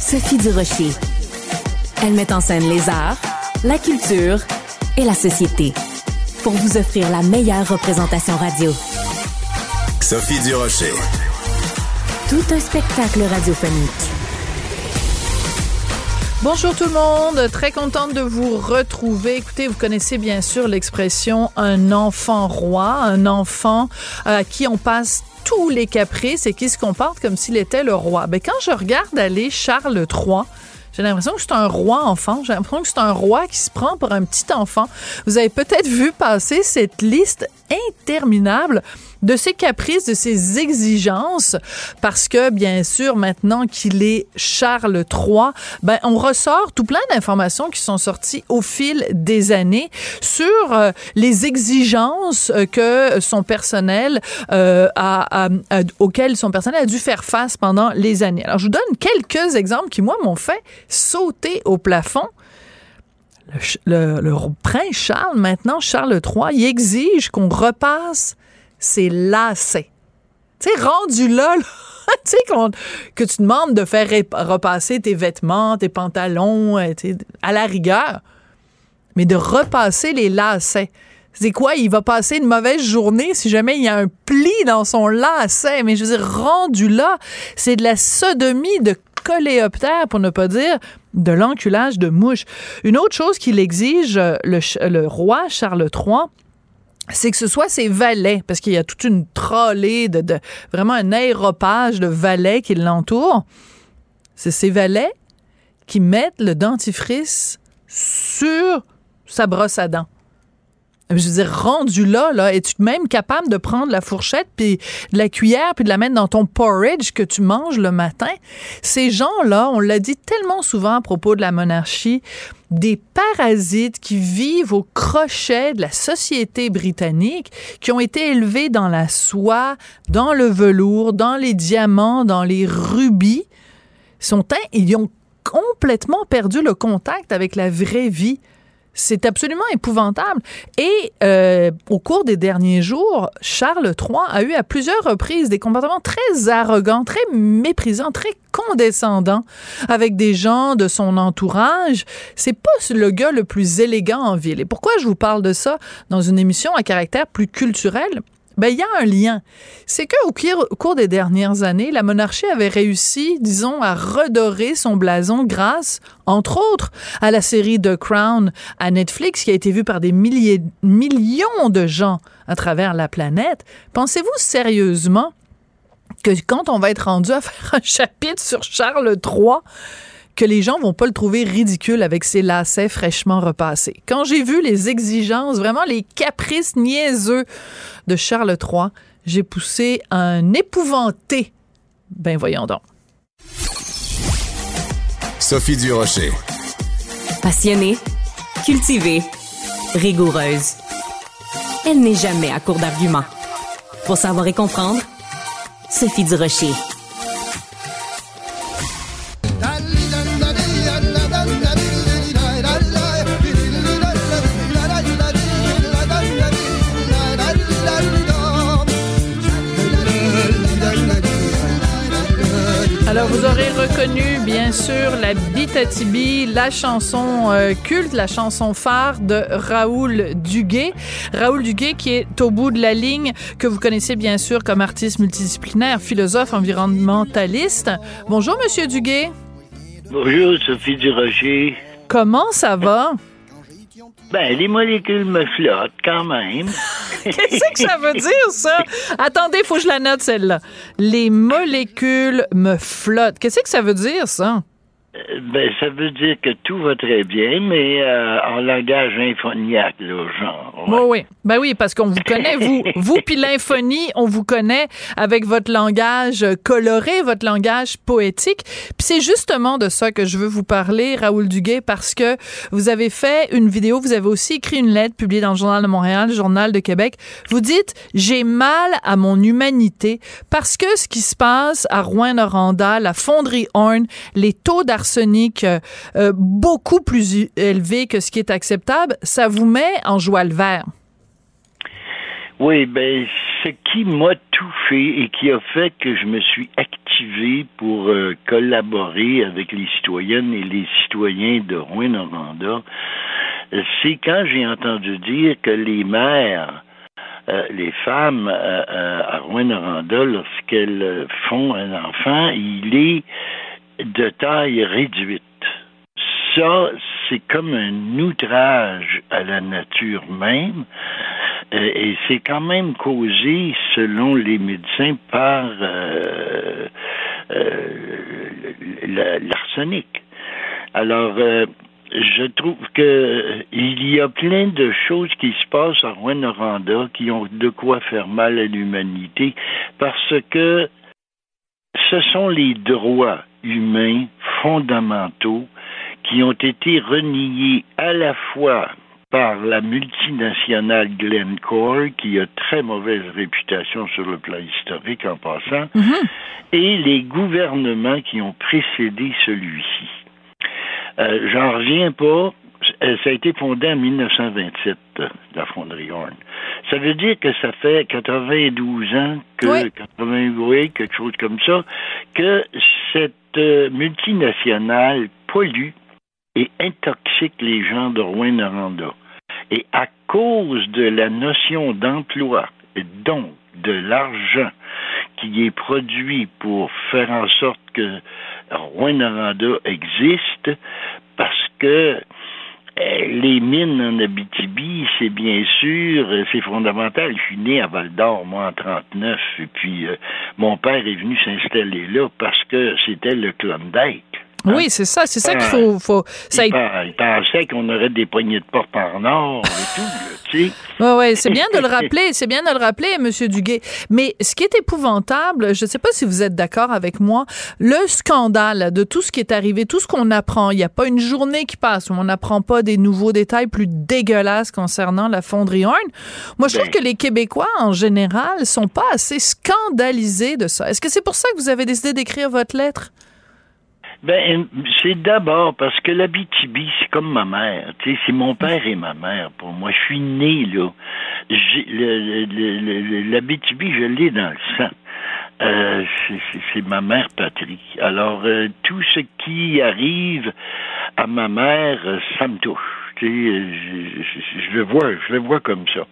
Sophie Durocher. Elle met en scène les arts, la culture et la société pour vous offrir la meilleure représentation radio. Sophie Durocher. Tout un spectacle radiophonique. Bonjour tout le monde, très contente de vous retrouver. Écoutez, vous connaissez bien sûr l'expression un enfant roi, un enfant à qui on passe tous les caprices et qui se comporte comme s'il était le roi. Ben, quand je regarde aller Charles III, j'ai l'impression que c'est un roi enfant. J'ai l'impression que c'est un roi qui se prend pour un petit enfant. Vous avez peut-être vu passer cette liste interminable de ses caprices, de ses exigences, parce que bien sûr maintenant qu'il est Charles III, ben on ressort tout plein d'informations qui sont sorties au fil des années sur euh, les exigences euh, que son personnel euh, a, auxquelles son personnel a dû faire face pendant les années. Alors je vous donne quelques exemples qui moi m'ont fait sauter au plafond. Le, prince Charles, maintenant Charles III, il exige qu'on repasse ses lacets. Tu sais, rendu là, tu sais, que tu demandes de faire repasser tes vêtements, tes pantalons, à la rigueur, mais de repasser les lacets. C'est quoi? Il va passer une mauvaise journée si jamais il y a un pli dans son lacet? Mais je veux dire, rendu là, c'est de la sodomie de coléoptère, pour ne pas dire de l'enculage de mouche. Une autre chose qu'il exige, le, le roi Charles III, c'est que ce soit ses valets, parce qu'il y a toute une trollée de, de, vraiment un aéropage de valets qui l'entourent. C'est ces valets qui mettent le dentifrice sur sa brosse à dents. Je veux dire, rendu là, là, es-tu même capable de prendre la fourchette puis la cuillère puis de la mettre dans ton porridge que tu manges le matin? Ces gens-là, on l'a dit tellement souvent à propos de la monarchie, des parasites qui vivent au crochet de la société britannique, qui ont été élevés dans la soie, dans le velours, dans les diamants, dans les rubis, ils ont complètement perdu le contact avec la vraie vie. C'est absolument épouvantable. Et euh, au cours des derniers jours, Charles III a eu à plusieurs reprises des comportements très arrogants, très méprisants, très condescendants avec des gens de son entourage. C'est pas le gars le plus élégant en ville. Et pourquoi je vous parle de ça dans une émission à caractère plus culturel? Ben, il y a un lien. C'est qu'au cours des dernières années, la monarchie avait réussi, disons, à redorer son blason grâce, entre autres, à la série The Crown à Netflix, qui a été vue par des milliers, millions de gens à travers la planète. Pensez-vous sérieusement que quand on va être rendu à faire un chapitre sur Charles III, que les gens vont pas le trouver ridicule avec ses lacets fraîchement repassés. Quand j'ai vu les exigences, vraiment les caprices niaiseux de Charles III, j'ai poussé un épouvanté. Ben voyons donc. Sophie Durocher. Passionnée, cultivée, rigoureuse. Elle n'est jamais à court d'arguments. Pour savoir et comprendre, Sophie Durocher. Alors, bien sûr, la Bitatibi, la chanson euh, culte, la chanson phare de Raoul Duguay. Raoul Duguay, qui est au bout de la ligne, que vous connaissez bien sûr comme artiste multidisciplinaire, philosophe, environnementaliste. Bonjour, Monsieur Duguay. Bonjour, Sophie Durocher. Comment ça va? Ben, les molécules me flottent quand même. Qu'est-ce que ça veut dire, ça? Attendez, faut que je la note, celle-là. Les molécules me flottent. Qu'est-ce que ça veut dire, ça? Euh, ben, ça veut dire que tout va très bien, mais euh, en langage infoniaque, là, genre. Oui, oui. Ben oui, parce qu'on vous connaît, vous, vous puis l'infonie, on vous connaît avec votre langage coloré, votre langage poétique. Puis c'est justement de ça que je veux vous parler, Raoul Duguay, parce que vous avez fait une vidéo, vous avez aussi écrit une lettre publiée dans le Journal de Montréal, le Journal de Québec. Vous dites, j'ai mal à mon humanité parce que ce qui se passe à Rouen-Noranda, la fonderie Horn, les taux d'argent arsenic euh, euh, beaucoup plus élevé que ce qui est acceptable, ça vous met en joie le vert. Oui, ben, ce qui m'a tout fait et qui a fait que je me suis activé pour euh, collaborer avec les citoyennes et les citoyens de Rouen-Noranda, c'est quand j'ai entendu dire que les mères, les femmes à Rouen-Noranda, lorsqu'elles font un enfant, il est de taille réduite. Ça, c'est comme un outrage à la nature même, euh, et c'est quand même causé, selon les médecins, par euh, euh, l'arsenic. Alors, je trouve que il y a plein de choses qui se passent à Rwanda qui ont de quoi faire mal à l'humanité parce que ce sont les droits humains fondamentaux qui ont été reniés à la fois par la multinationale Glencore, qui a très mauvaise réputation sur le plan historique en passant, mhm. et les gouvernements qui ont précédé celui-ci. Euh, J'en reviens pas. Euh, ça a été fondé en 1927, la fonderie Horn. Ça veut dire que ça fait 92 ans que, 88, quelque chose comme ça, que cette multinationale pollue et intoxique les gens de Rouen-Noranda. Et à cause de la notion d'emploi donc de l'argent qui est produit pour faire en sorte que Rouen-Noranda existe, parce que les mines en Abitibi, c'est bien sûr, euh, c'est fondamental. Je suis né à Val d'Or, moi, en 39, et puis euh, mon père est venu s'installer là parce que c'était le Klondike. Hein? Oui, c'est ça, c'est ça qu'il faut. faut ça il, pensait qu'on aurait des poignées de porte en or et tout, tu sais. Oui, oui, c'est bien de le rappeler, c'est bien de le rappeler, M. Duguay. Mais ce qui est épouvantable, je ne sais pas si vous êtes d'accord avec moi, le scandale de tout ce qui est arrivé, tout ce qu'on apprend, il n'y a pas une journée qui passe où on n'apprend pas des nouveaux détails plus dégueulasses concernant la fonderie Horn. Moi, je trouve ben. que les Québécois, en général, sont pas assez scandalisés de ça. Est-ce que c'est pour ça que vous avez décidé d'écrire votre lettre? Ben, c'est d'abord parce que l'Abitibi, c'est comme ma mère. Tu sais, c'est mon père et ma mère pour moi. Je suis né là. L'Abitibi, je l'ai dans le sang. Euh, c'est ma mère patrie. Alors, euh, tout ce qui arrive à ma mère, ça me touche. Je, je, le vois, je le vois comme ça.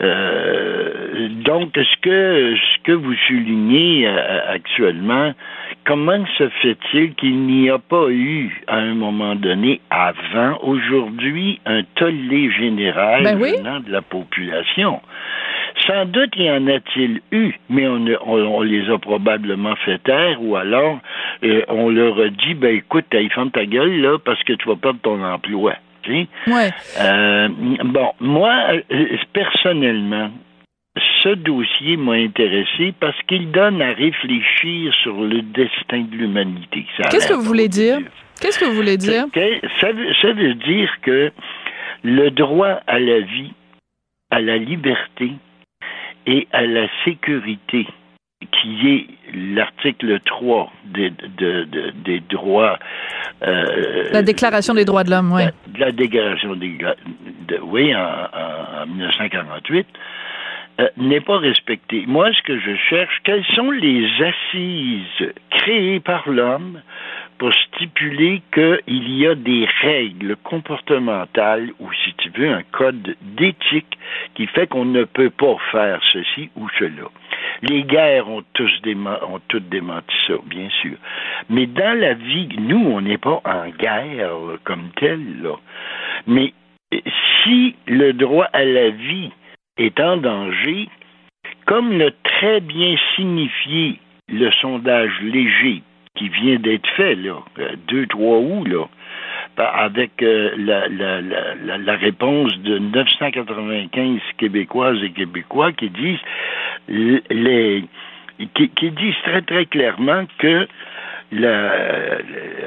Euh, donc, ce que ce que vous soulignez actuellement, comment se fait-il qu'il n'y a pas eu, à un moment donné, avant aujourd'hui, un tollé général ben venant de la population? Sans doute y en a-t-il eu, mais on, on, les a probablement fait taire, ou alors euh, on leur a dit, ben écoute, ils font ta gueule là parce que tu vas perdre ton emploi. Ouais. Euh, bon, moi, euh, personnellement, ce dossier m'a intéressé parce qu'il donne à réfléchir sur le destin de l'humanité. Qu'est-ce que vous voulez dire? Qu'est-ce que vous voulez dire? Ça, ça veut dire que le droit à la vie, à la liberté et à la sécurité, qui est l'article 3 des, des droits. Euh, la Déclaration des droits de l'homme, oui. La, Déclaration des de, oui, en, en 1948. Euh, n'est pas respecté. Moi, ce que je cherche, quelles sont les assises créé par l'homme pour stipuler qu'il y a des règles comportementales ou, si tu veux, un code d'éthique qui fait qu'on ne peut pas faire ceci ou cela. Les guerres ont tous ont toutes démenti ça, bien sûr. Mais dans la vie, nous, on n'est pas en guerre comme tel, là. Mais si le droit à la vie est en danger, comme l'a très bien signifié le sondage léger qui vient d'être fait, là, euh, deux, trois août, là, avec euh, la, la, la, la, réponse de 995 Québécoises et Québécois qui disent les qui, disent très très clairement que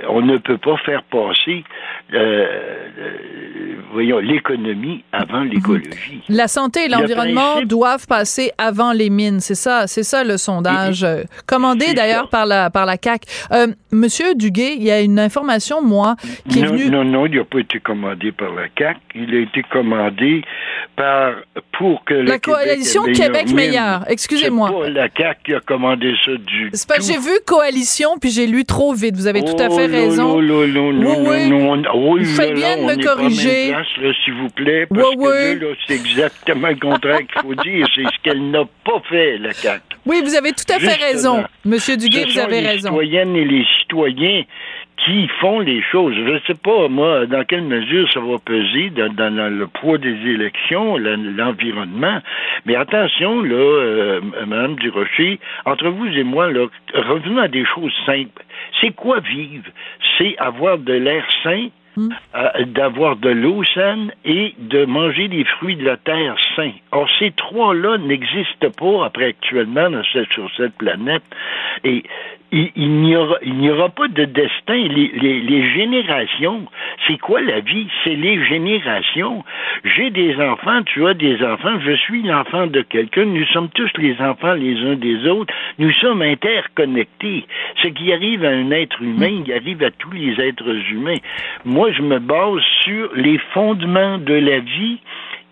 on ne peut pas faire passer euh, voyons l'économie avant mhm. l'écologie. La santé et l'environnement doivent passer avant les mines, c'est ça, c'est ça le sondage euh, commandé d'ailleurs par la par la CAC. Euh, Monsieur Duguay, il y a une information moi qui non, est venue. Non, non, il n'a pas été commandé par la CAC. Il a été commandé par pour que la coalition Québec meilleur. Excusez-moi. C'est pas la CAC qui a commandé ça du. C'est pas j'ai vu coalition puis j'ai lu trop vite. Vous avez tout à fait oh, raison. Non, non, non, oui, oui. Vous faites bien de me S'il vous plaît, parce que là, c'est exactement le contraire qu'il faut dire. C'est ce qu'elle n'a pas fait, la CAQ. Oui, vous avez tout à fait raison. Monsieur Duguay, vous avez raison. Les citoyennes et les citoyens qui font les choses. Je ne sais pas, moi, dans quelle mesure ça va peser dans, le poids des élections, l'environnement. Mais attention, là, euh, Madame Durocher, entre vous et moi, là, revenons à des choses simples. C'est quoi vivre? C'est avoir de l'air sain, hmm. euh, d'avoir de l'eau saine et de manger des fruits de la terre sains. Or, ces trois-là n'existent pas après actuellement sur cette planète. Et il, n'y aura, pas de destin. Les, les générations, c'est quoi la vie? C'est les générations. J'ai des enfants, tu as des enfants, je suis l'enfant de quelqu'un, nous sommes tous les enfants les uns des autres, nous sommes interconnectés. Ce qui arrive à un être humain, il arrive à tous les êtres humains. Moi, je me base sur les fondements de la vie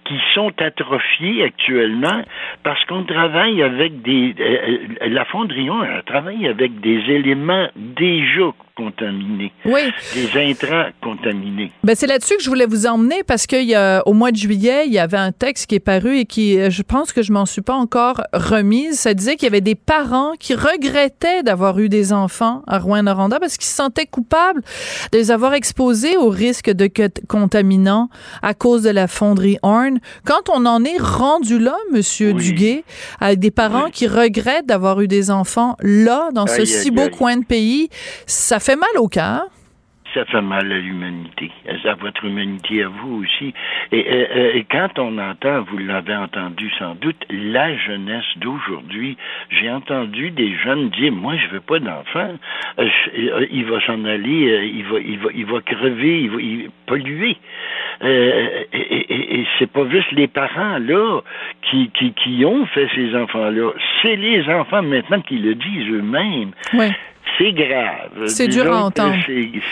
qui sont atrophiés actuellement parce qu'on travaille avec des... Euh, euh, la Fondrion travaille avec des éléments déjà contaminés. Oui. Des intrants contaminés. Ben, c'est là-dessus que je voulais vous emmener parce qu'il y a, au mois de juillet, il y avait un texte qui est paru et qui, euh, je pense que je m'en suis pas encore remise. Ça disait qu'il y avait des parents qui regrettaient d'avoir eu des enfants à Rouen-Noranda parce qu'ils se sentaient coupables de les avoir exposés au risque de contaminants à cause de la fonderie Horn. Quand on en est rendu là, Monsieur Duguay, avec des parents qui regrettent d'avoir eu des enfants là, dans ce si beau coin de pays, ça fait mal au cœur ça fait mal à l'humanité, à votre humanité à vous aussi. Et, quand on entend, vous l'avez entendu sans doute, la jeunesse d'aujourd'hui, j'ai entendu des jeunes dire, moi je veux pas d'enfant, euh, euh, il va s'en aller, euh, il va, crever, il va, polluer. et, et c'est pas juste les parents là qui, qui, ont fait ces enfants-là, c'est les enfants maintenant qui le disent eux-mêmes. Ouais. C'est grave. C'est dur à entendre.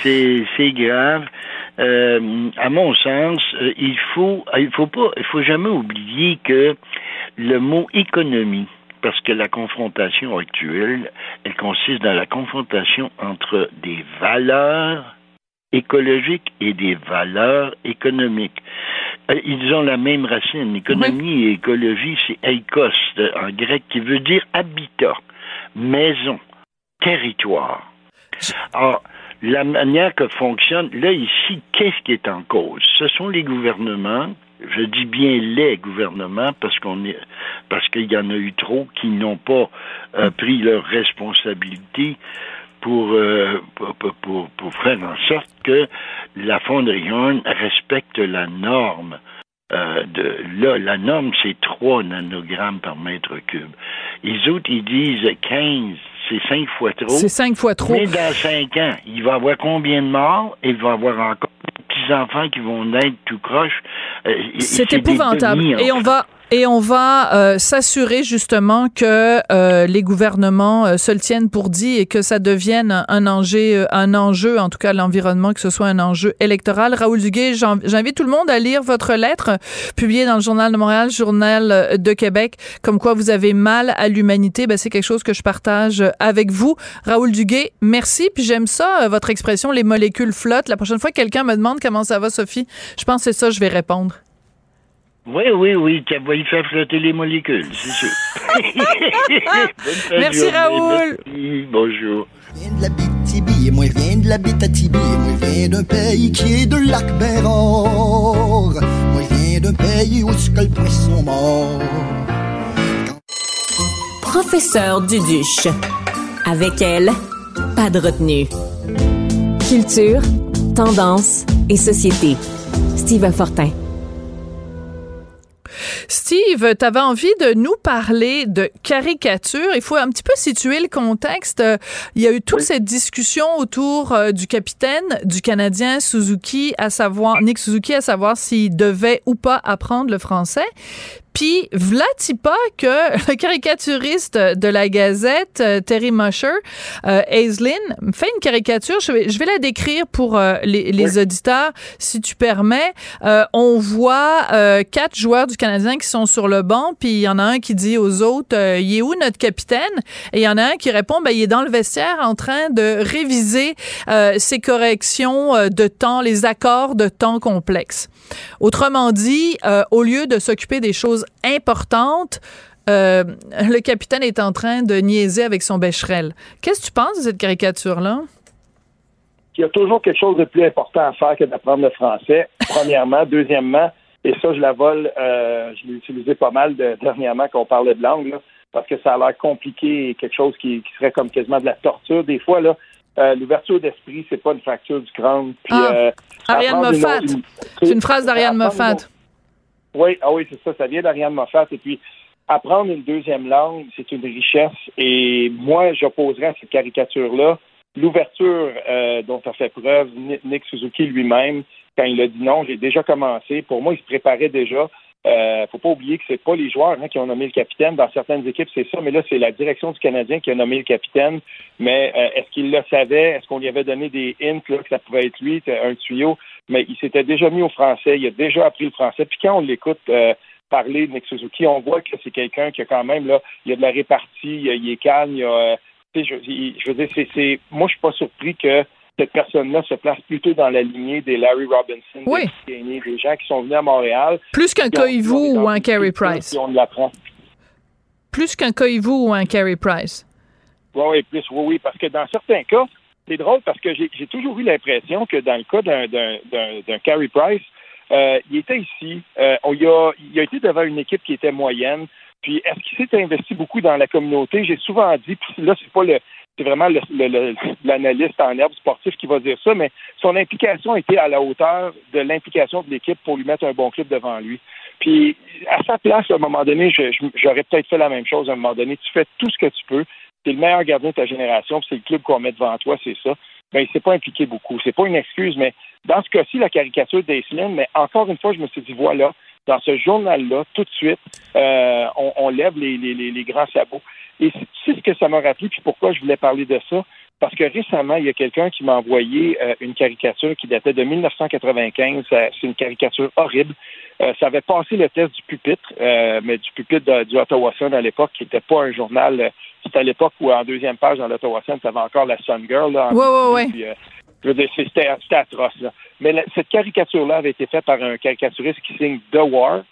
C'est grave. Euh, à mon sens, euh, il faut, il faut pas, il faut jamais oublier que le mot économie, parce que la confrontation actuelle, elle consiste dans la confrontation entre des valeurs écologiques et des valeurs économiques. Euh, ils ont la même racine. Économie et écologie, c'est eikos en grec qui veut dire habitat, maison territoire. Alors, la manière que fonctionne, là, ici, qu'est-ce qui est en cause? Ce sont les gouvernements, je dis bien les gouvernements, parce qu'on est, parce qu'il y en a eu trop qui n'ont pas euh, pris leurs responsabilités pour, euh, pour, pour, faire en sorte que la fonderie respecte la norme. Euh, de, là, la norme, c'est 3 nanogrammes par mètre cube. Les autres, ils disent 15 c'est cinq fois trop. C'est cinq fois trop. Mais dans cinq ans, il va y avoir combien de morts? Il va y avoir encore des petits-enfants qui vont naître tout croche. Euh, c'est épouvantable. Et on va Et on va euh, s'assurer justement que euh, les gouvernements euh, se le tiennent pour dit et que ça devienne un enjeu, un enjeu, en tout cas l'environnement, que ce soit un enjeu électoral. Raoul Duguay, j'invite tout le monde à lire votre lettre publiée dans le Journal de Montréal, Journal de Québec, comme quoi vous avez mal à l'humanité. Ben, c'est quelque chose que je partage avec vous. Raoul Duguay, merci. Puis j'aime ça, votre expression, les molécules flottent. La prochaine fois que quelqu'un me demande comment ça va, Sophie, je pense que c'est ça, je vais répondre. Oui, oui, oui, tu vas y faire flotter les molécules, c'est sûr. Merci Raoul. Merci, bonjour. viens de la BTB et moi je viens de la Bétatibi et moi je viens d'un pays qui est de lac Bérard. Moi je viens d'un pays où le poisson mort. Professeur Duduche. Avec elle, pas de retenue. Culture, tendance et société. Steve Fortin. Steve, tu avais envie de nous parler de caricature. Il faut un petit peu situer le contexte. Il y a eu toute cette discussion autour euh, du capitaine du Canadien Suzuki, à savoir Nick Suzuki, à savoir s'il devait ou pas apprendre le français. Puis, pas que le caricaturiste de la Gazette, euh, Terry Musher, euh, Aislinn, fait une caricature. Je vais, je vais la décrire pour euh, les, les auditeurs, si tu permets. Euh, on voit quatre joueurs du Canadien qui sont sur le banc, puis il y en a un qui dit aux autres, il est où notre capitaine? Et il y en a un qui répond, ben, il est dans le vestiaire en train de réviser ses corrections de temps, les accords de temps complexes. Autrement dit, au lieu de s'occuper des choses importante, euh, le capitaine est en train de niaiser avec son bécherel. Qu'est-ce que tu penses de cette caricature-là? Il y a toujours quelque chose de plus important à faire que d'apprendre le français, premièrement. Deuxièmement, et ça, je la vole, euh, je l'ai utilisé pas mal dernièrement quand on parlait de langue, parce que ça a l'air compliqué et quelque chose qui, serait comme quasiment de la torture. Des fois, là, euh, l'ouverture d'esprit, c'est pas une fracture du crâne. Ah, Ariane Moffat. C'est une phrase d'Ariane Moffat. Oui, ah oui, c'est ça. Ça vient d'Ariane Moffat. Et puis, apprendre une deuxième langue, c'est une richesse. Et moi, j'opposerais à cette caricature-là l'ouverture euh, dont a fait preuve Nick Suzuki lui-même quand il a dit non. J'ai déjà commencé. Pour moi, il se préparait déjà. Euh, faut pas oublier que c'est pas les joueurs hein, qui ont nommé le capitaine. Dans certaines équipes, c'est ça, mais là, c'est la direction du Canadien qui a nommé le capitaine. Mais euh, est-ce qu'il le savait? Est-ce qu'on lui avait donné des hints là, que ça pouvait être lui, un tuyau? Mais il s'était déjà mis au français, il a déjà appris le français. Puis quand on l'écoute euh, parler de Nick Suzuki, on voit que c'est quelqu'un qui a quand même là, il a de la répartie, il, est calme, il a, je, je, veux dire, c'est, moi je suis pas surpris que cette personne-là se place plutôt dans la lignée des Larry Robinson, oui. des, des gens qui sont venus à Montréal. Plus qu'un Koivu ou un Carey Price? On l'apprend. Plus qu'un Koivu ou un Carey Price? Oui, oui, plus, oui, oui, parce que dans certains cas, c'est drôle parce que j'ai toujours eu l'impression que dans le cas d'un Carey Price, euh, il était ici, euh, on y a, il a été devant une équipe qui était moyenne. Puis est-ce qu'il s'est investi beaucoup dans la communauté? J'ai souvent dit, puis là, c'est pas le, c'est vraiment l'analyste en herbe sportif qui va dire ça, mais son implication était à la hauteur de l'implication de l'équipe pour lui mettre un bon club devant lui. Puis, à sa place, à un moment donné, j'aurais peut-être fait la même chose à un moment donné. Tu fais tout ce que tu peux. Tu es le meilleur gardien de ta génération, c'est le club qu'on met devant toi, c'est ça. Ben, il s'est pas impliqué beaucoup. C'est pas une excuse, mais dans ce cas-ci, la caricature d'Aislinn, mais encore une fois, je me suis dit, voilà, dans ce journal-là, tout de suite, euh, on, lève les, grands sabots. Et c'est ce que ça m'a rappelé, puis pourquoi je voulais parler de ça. Parce que récemment, il y a quelqu'un qui m'a envoyé euh, une caricature qui datait de 1995. C'est une caricature horrible. Euh, ça avait passé le test du pupitre, mais du pupitre du Ottawa Sun à l'époque, qui n'était pas un journal. C'était à l'époque où, en deuxième page dans l'Ottawa Sun, tu avais encore la Sun Girl. Là, oui, oui, oui. c'était atroce. Là. Mais cette caricature-là avait été faite par un caricaturiste qui signe The War,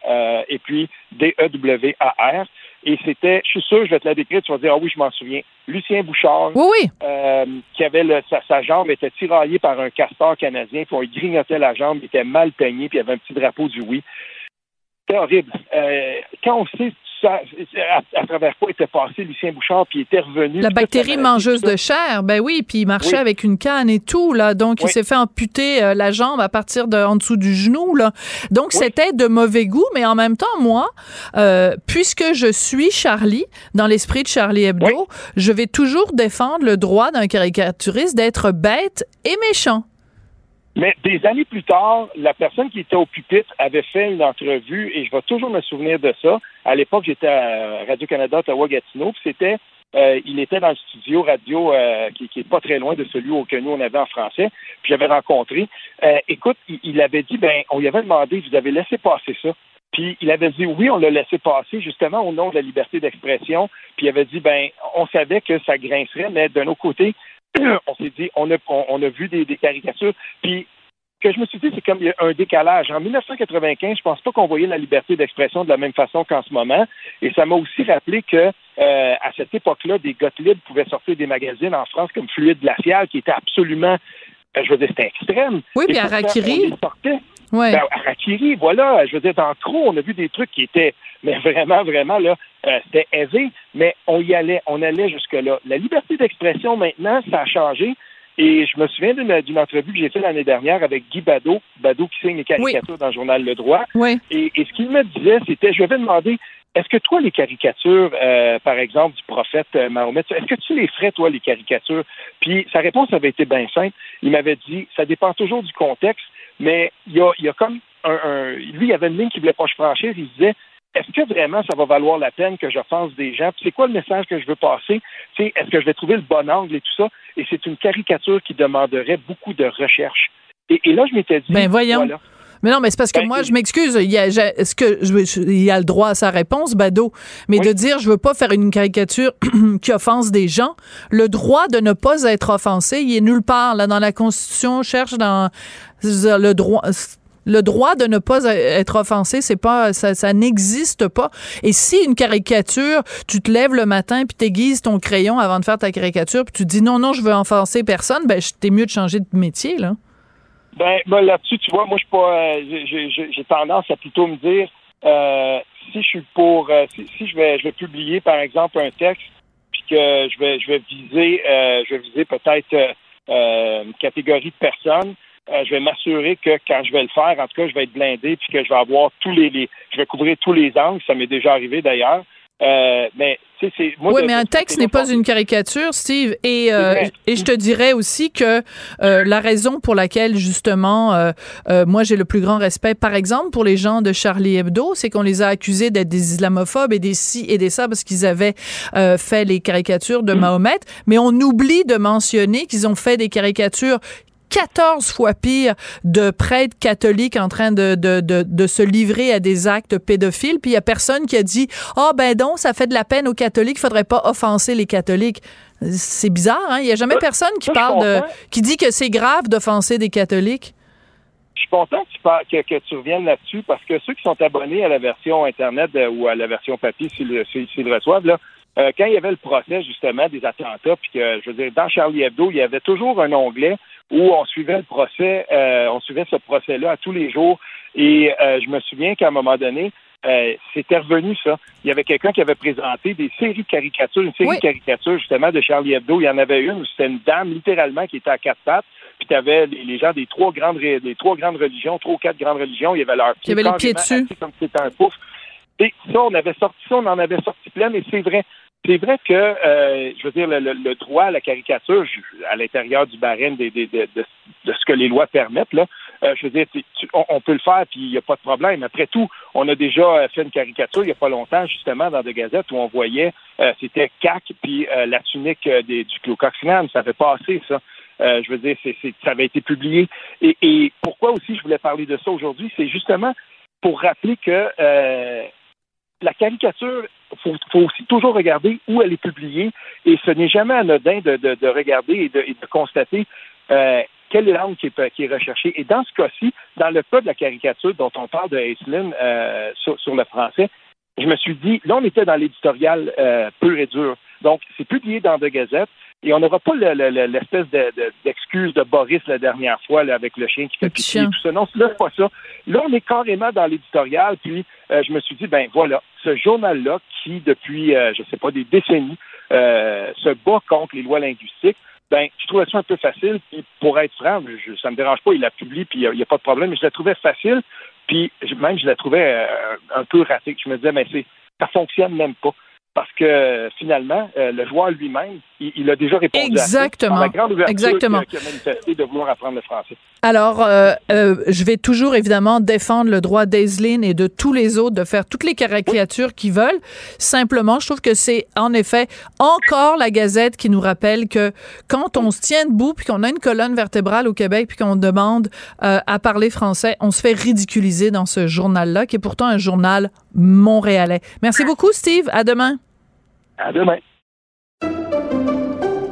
et puis D-E-W-A-R. Et c'était, je suis sûr, je vais te la décrire, tu vas dire, ah oui, je m'en souviens. Lucien Bouchard, oui, Euh, qui avait le, sa, jambe était tiraillée par un castor canadien, puis on lui grignotait la jambe, il était mal peigné, puis il avait un petit drapeau du oui. C'était horrible. Euh, quand on sait à, travers quoi était passé Lucien Bouchard, puis il était revenu. La bactérie mangeuse de chair, ben oui, puis il marchait avec une canne et tout, là. Donc, il s'est fait amputer euh, la jambe à partir de en dessous du genou, là. Donc, c'était de mauvais goût, mais en même temps, moi, euh, puisque je suis Charlie, dans l'esprit de Charlie Hebdo, je vais toujours défendre le droit d'un caricaturiste d'être bête et méchant. Mais des années plus tard, la personne qui était au pupitre avait fait une entrevue, et je vais toujours me souvenir de ça. À l'époque, j'étais à Radio-Canada, Ottawa-Gatineau, c'était, euh, il était dans le studio radio euh, qui, qui est pas très loin de celui que nous, on avait en français, puis j'avais rencontré. Euh, écoute, il, il avait dit, ben, on lui avait demandé, vous avez laissé passer ça. Puis il avait dit oui, on l'a laissé passer justement au nom de la liberté d'expression. Puis il avait dit ben on savait que ça grincerait, mais d'un autre côté, on s'est dit on a on, a vu des, des caricatures. Puis que je me suis dit, c'est comme il y a un décalage. En 1995, je pense pas qu'on voyait la liberté d'expression de la même façon qu'en ce moment. Et ça m'a aussi rappelé que euh, à cette époque-là, des Gottlieb pouvaient sortir des magazines en France comme Fluide glacial, qui était absolument, euh, je veux dire, c'était extrême. Oui, puis Arakiri. Ouais. Ben, Arakiri, voilà, je veux dire, dans trop, on a vu des trucs qui étaient, mais vraiment, vraiment, là, euh, c'était aisé, mais on y allait, on allait jusque-là. La liberté d'expression, maintenant, ça a changé. Et je me souviens d'une entrevue que j'ai faite l'année dernière avec Guy Badeau, Badeau qui signe les caricatures dans le journal Le Droit. Oui. Et, ce qu'il me disait, c'était, je vais demander, est-ce que toi, les caricatures, euh, par exemple, du prophète euh, Mahomet, est-ce que tu les ferais, toi, les caricatures? Puis sa réponse avait été bien simple. Il m'avait dit, ça dépend toujours du contexte, mais il y a, il y a comme un, un, Lui, il y avait une ligne qu'il voulait pas franchir. Il disait, est-ce que vraiment ça va valoir la peine que je fasse des gens? c'est quoi le message que je veux passer? Est-ce que je vais trouver le bon angle et tout ça? Et c'est une caricature qui demanderait beaucoup de recherche. Et, là, je m'étais dit. Ben voyons. Mais non, mais c'est parce que ben, moi, je m'excuse. Il y a, est-ce que je, il y a le droit à sa réponse, Bado, mais de dire je veux pas faire une caricature qui offense des gens, le droit de ne pas être offensé, il est nulle part là dans la Constitution. On cherche dans le droit le droit de ne pas être offensé, c'est pas ça, ça n'existe pas. Et si une caricature, tu te lèves le matin puis t'aiguises ton crayon avant de faire ta caricature puis tu dis non non, je veux offenser personne, ben t'es mieux de changer de métier là. Ben, ben là-dessus, tu vois, moi je pas euh, j'ai tendance à plutôt me dire euh, si je suis pour euh, si, je vais je vais publier par exemple un texte puis que je vais je vais viser je vais viser peut-être une catégorie de personnes euh, je vais m'assurer que quand je vais le faire, en tout cas, je vais être blindé puis que je vais avoir tous les, je vais couvrir tous les angles. Ça m'est déjà arrivé d'ailleurs. Euh, mais. Oui, mais un texte n'est pas une caricature, Steve. Et euh, et je te dirais aussi que la raison pour laquelle justement, moi j'ai le plus grand respect, par exemple pour les gens de Charlie Hebdo, c'est qu'on les a accusés d'être des islamophobes et des ci et des ça parce qu'ils avaient fait les caricatures de mm. Mahomet. Mais on oublie de mentionner qu'ils ont fait des caricatures 14 fois pire de prêtres catholiques en train de, de, de, se livrer à des actes pédophiles. Puis il y a personne qui a dit Ah, oh, ben donc, ça fait de la peine aux catholiques, il faudrait pas offenser les catholiques. C'est bizarre, hein? Il n'y a jamais personne qui parle de. qui dit que c'est grave d'offenser des catholiques. Je suis content que tu, que, tu reviennes là-dessus parce que ceux qui sont abonnés à la version Internet euh, ou à la version papier, s'ils le reçoivent, là, euh, quand il y avait le procès, justement, des attentats, puis que, je veux dire, dans Charlie Hebdo, il y avait toujours un onglet où on suivait le procès, euh, on suivait ce procès-là à tous les jours. Et euh, je me souviens qu'à un moment donné, euh, c'était revenu ça. Il y avait quelqu'un qui avait présenté des séries de caricatures, une série de caricatures justement de Charlie Hebdo. Il y en avait une où c'était une dame littéralement qui était à quatre pattes. Puis tu avais les, gens des trois grandes des trois grandes religions, trois ou quatre grandes religions. Il y avait leur pieds. Il y avait les pieds dessus. Comme c'était un pouf. Et ça, on avait sorti ça, on en avait sorti plein, et c'est vrai. C'est vrai que, euh, je veux dire, le, droit à la caricature, à l'intérieur du barème de, ce que les lois permettent, là, euh, je veux dire, on, peut le faire, puis il n'y a pas de problème. Après tout, on a déjà euh, fait une caricature il n'y a pas longtemps, justement, dans des gazettes où on voyait, c'était CAC, puis la tunique du Ku Klux Ça avait passé, ça. je veux dire, ça avait été publié. Et pourquoi aussi je voulais parler de ça aujourd'hui, c'est justement pour rappeler que la caricature, faut, faut aussi toujours regarder où elle est publiée et ce n'est jamais anodin de, de, regarder et de, constater euh, quelle langue qui est, qui est recherchée. Et dans ce cas-ci, dans le cas de la caricature dont on parle de Aislinn euh, sur, sur, le français, je me suis dit, là, on était dans l'éditorial euh, pur et dur. Donc, c'est publié dans The Gazette. Et on n'aura pas l'espèce d'excuse de, Boris la dernière fois là, avec le chien qui fait pitié tout ça. Non, là, c'est pas ça. Là, on est carrément dans l'éditorial. Puis, euh, je me suis dit, ben voilà, ce journal-là qui, depuis, euh, je sais pas, des décennies, euh, se bat contre les lois linguistiques, ben, je trouvais ça un peu facile. Puis, pour être franc, je, ça me dérange pas, il la publie, puis il n'y a, pas de problème. Mais je la trouvais facile. Puis, même, je la trouvais un peu ratée. Je me disais, mais c'est, ça fonctionne même pas parce que finalement, le joueur lui-même, il, il a déjà répondu Exactement. à ça, par la grande ouverture Exactement. a- manifesté de vouloir apprendre le français. Alors, euh, euh, je vais toujours évidemment défendre le droit d'Aislinn et de tous les autres de faire toutes les caricatures qu'ils veulent. Simplement, je trouve que c'est en effet encore la Gazette qui nous rappelle que quand on se tient debout puis qu'on a une colonne vertébrale au Québec puis qu'on demande euh, à parler français, on se fait ridiculiser dans ce journal-là qui est pourtant un journal montréalais. Merci beaucoup, Steve. À demain. À demain.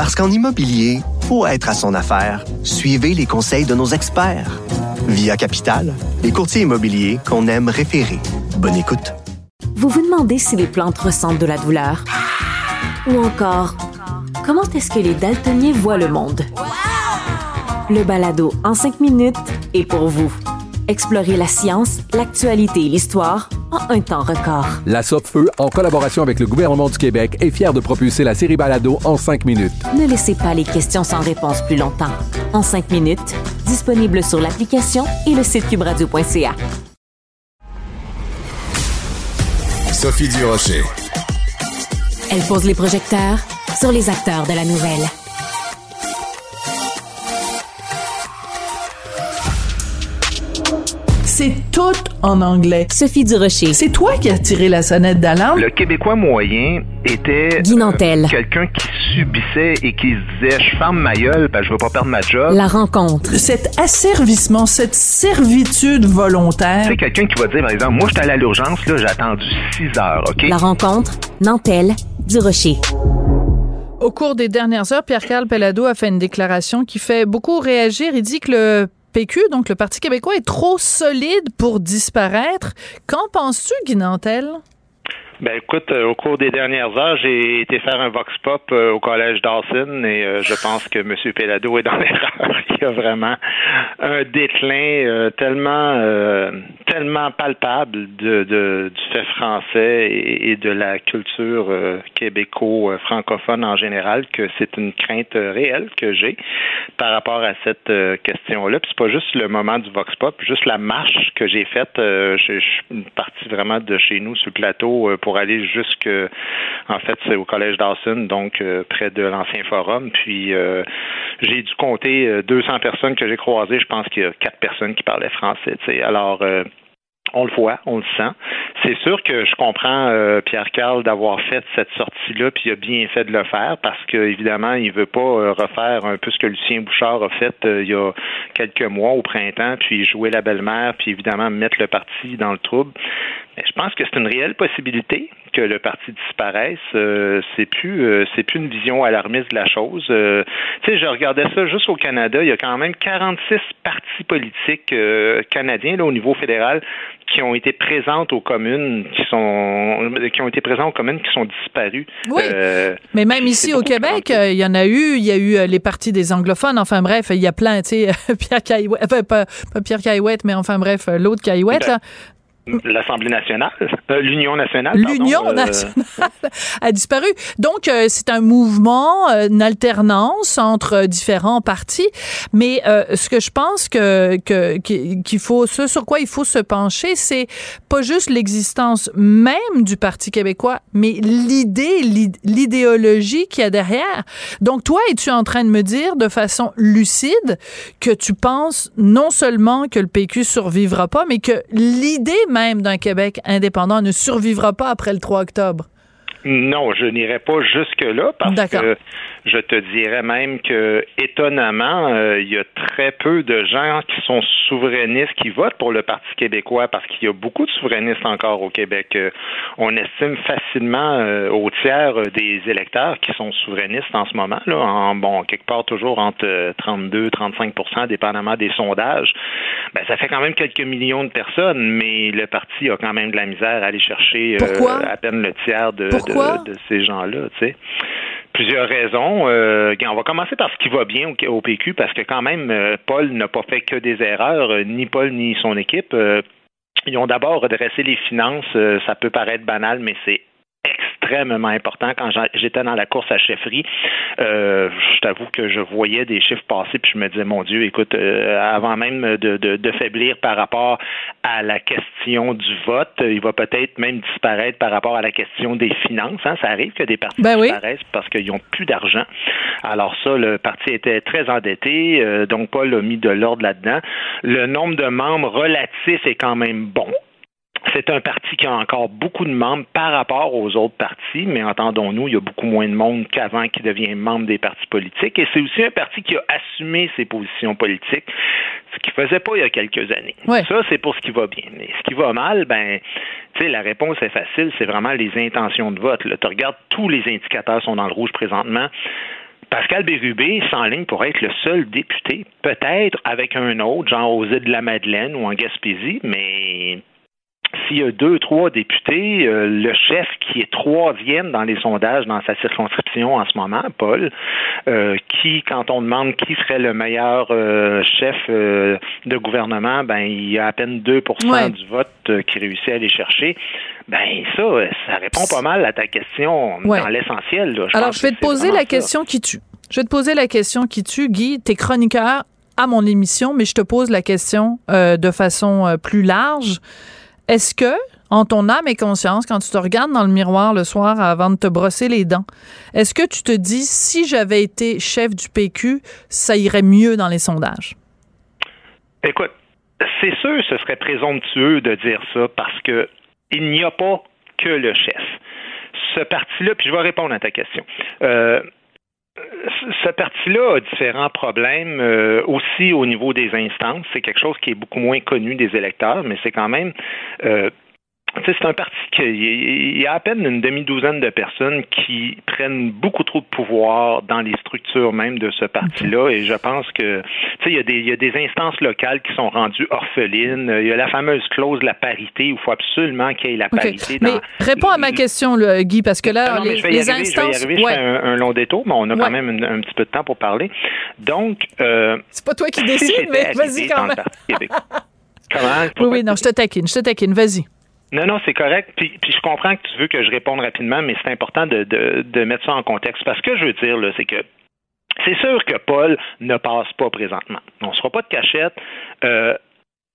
Parce qu'en immobilier, pour être à son affaire, suivez les conseils de nos experts. Via Capital, les courtiers immobiliers qu'on aime référer. Bonne écoute. Vous vous demandez si les plantes ressentent de la douleur? Ou encore, comment est-ce que les daltoniens voient le monde? Le balado en cinq minutes est pour vous. Explorez la science, l'actualité et l'histoire en un temps record. La Feu, en collaboration avec le gouvernement du Québec, est fière de propulser la série Balado en cinq minutes. Ne laissez pas les questions sans réponse plus longtemps. En cinq minutes, disponible sur l'application et le site cubradio.ca. Sophie Durocher. Elle pose les projecteurs sur les acteurs de la nouvelle. C'est tout en anglais. Sophie Durocher. C'est toi qui as tiré la sonnette d'alarme? Le Québécois moyen était Guy Nantel. euh, quelqu'un qui subissait et qui se disait je ferme ma gueule parce que je veux pas perdre ma job. La rencontre. Cet asservissement, cette servitude volontaire. C'est quelqu'un qui va dire par exemple moi j'étais allé à l'urgence là j'ai attendu 6 heures ok? La rencontre. Nantel. Durocher. Au cours des dernières heures, Pierre-Carl Pellado a fait une déclaration qui fait beaucoup réagir. Il dit que le PQ, donc le Parti québécois, est trop solide pour disparaître. Qu'en penses-tu, Guy Nantel? Ben écoute, euh, au cours des dernières heures, j'ai été faire un vox pop euh, au collège Dawson et euh, je pense que M. Pellado est dans l'erreur. Il y a vraiment un déclin tellement tellement palpable de, de- du fait français et, de la culture québéco-francophone en général que c'est une crainte réelle que j'ai par rapport à cette question-là. Puis c'est pas juste le moment du vox pop, juste la marche que j'ai faite. je, je suis parti vraiment de chez nous sur le plateau euh, pour aller jusque, en fait, c'est au collège Dawson, donc euh, près de l'ancien forum. Puis euh, j'ai dû compter euh, 200 personnes que j'ai croisées. Je pense qu'il y a quatre personnes qui parlaient français. Alors euh, on le voit, on le sent. C'est sûr que je comprends euh, Pierre Carl d'avoir fait cette sortie-là, puis il a bien fait de le faire parce que évidemment, il veut pas euh, refaire un peu ce que Lucien Bouchard a fait euh, il y a quelques mois au printemps, puis jouer la belle-mère, puis évidemment mettre le parti dans le trouble. Mais je pense que c'est une réelle possibilité que le parti disparaisse. Euh, c'est plus euh, c'est plus une vision alarmiste de la chose. Euh, tu sais, je regardais ça juste au Canada, il y a quand même 46 partis politiques canadiens là, au niveau fédéral qui ont été présentes aux communes qui sont qui ont été présents aux communes qui sont disparues. Oui. Mais même ici au Québec, il y en a eu. Il y a eu les partis des anglophones. Enfin bref, il y a plein, tu sais, Pierre Caillouette, enfin, pas, pas Pierre Caillouette, mais enfin bref, l'autre Caillouette, là. L'Assemblée nationale, euh, l'Union nationale. L'Union euh, nationale a disparu. Donc, euh, c'est un mouvement, euh, une alternance entre différents partis. Mais ce que je pense que que- qu'il faut, ce sur quoi il faut se pencher, c'est pas juste l'existence même du Parti québécois, mais l'idée, l'id- l'idéologie qu'il y a derrière. Donc, toi, es-tu en train de me dire de façon lucide que tu penses non seulement que le PQ survivra pas, mais que l'idée même d'un Québec indépendant ne survivra pas après le 3 octobre? Non, je n'irai pas jusque-là parce que je te dirais même que, étonnamment, euh, il y a très peu de gens qui sont souverainistes qui votent pour le Parti québécois parce qu'il y a beaucoup de souverainistes encore au Québec. Euh, on estime facilement euh, au tiers euh, des électeurs qui sont souverainistes en ce moment, là, en bon, quelque part toujours entre euh, 32 35% dépendamment des sondages. Ben, ça fait quand même quelques millions de personnes, mais le parti a quand même de la misère à aller chercher euh, à peine le tiers de, de, de ces gens-là, tu sais. Plusieurs raisons. Euh, on va commencer par ce qui va bien au, au PQ parce que quand même, euh, Paul n'a pas fait que des erreurs, euh, ni Paul ni son équipe. Euh, ils ont d'abord redressé les finances. Ça peut paraître banal, mais c'est extrêmement important. Quand j'étais dans la course à chefferie, euh, je t'avoue que je voyais des chiffres passer, puis je me disais, mon Dieu, écoute, euh, avant même de, de, de faiblir par rapport à la question du vote, il va peut-être même disparaître par rapport à la question des finances. hein. Ça arrive que des partis Ben oui. disparaissent parce qu'ils n'ont plus d'argent. Alors ça, le parti était très endetté, euh, donc Paul a mis de l'ordre là-dedans. Le nombre de membres relatif est quand même bon. C'est un parti qui a encore beaucoup de membres par rapport aux autres partis, mais entendons-nous, il y a beaucoup moins de monde qu'avant qui devient membre des partis politiques. Et c'est aussi un parti qui a assumé ses positions politiques, ce qu'il faisait pas il y a quelques années. Ouais. Ça, c'est pour ce qui va bien. Mais ce qui va mal, ben, tu sais, la réponse est facile, c'est vraiment les intentions de vote. Tu regardes, tous les indicateurs sont dans le rouge présentement. Pascal Bérubé s'enligne pour être le seul député, peut-être avec un autre, genre aux îles de la Madeleine ou en Gaspésie, mais s'il y a deux, trois députés, euh, le chef qui est troisième dans les sondages dans sa circonscription en ce moment, Paul, euh, qui, quand on demande qui serait le meilleur euh, chef de gouvernement, ben il y a à peine 2 Ouais. du vote qui réussit à aller chercher. Ben ça, ça répond pas mal à ta question Ouais. dans l'essentiel. là. Alors, je vais te poser la ça. question qui tue. Je vais te poser la question qui tue. Guy, t'es chroniqueur à mon émission, mais je te pose la question euh, de façon euh, plus large. Est-ce que, en ton âme et conscience, quand tu te regardes dans le miroir le soir avant de te brosser les dents, est-ce que tu te dis, si j'avais été chef du PQ, ça irait mieux dans les sondages? Écoute, c'est sûr ce serait présomptueux de dire ça parce que il n'y a pas que le chef. Ce parti-là, puis je vais répondre à ta question. Euh, ce parti-là a différents problèmes euh, aussi au niveau des instances. C'est quelque chose qui est beaucoup moins connu des électeurs, mais c'est quand même euh, c'est un parti qui il y a à peine une demi-douzaine de personnes qui prennent beaucoup trop de pouvoir dans les structures même de ce parti-là. Et je pense que, tu sais, il y, a des, il y a des instances locales qui sont rendues orphelines. Il y a la fameuse clause de la parité où il faut absolument qu'il y ait la parité. Mais dans- réponds à ma question, là, Guy, parce que là, non, mais les, je vais y les arriver, je vais y instances. arriver, je fais un, un long détour, mais on a Ouais. quand même un petit peu de temps pour parler. Donc, euh, C'est pas toi qui si décides, mais vas-y quand même. Comment? Oui, oui, non, je te taquine, je te taquine, vas-y. Non, non, c'est correct. Puis, puis je comprends que tu veux que je réponde rapidement, mais c'est important de, de, de mettre ça en contexte. Parce que je veux dire, là, c'est que c'est sûr que Paul ne passe pas présentement. On ne se fera pas de cachette. Euh,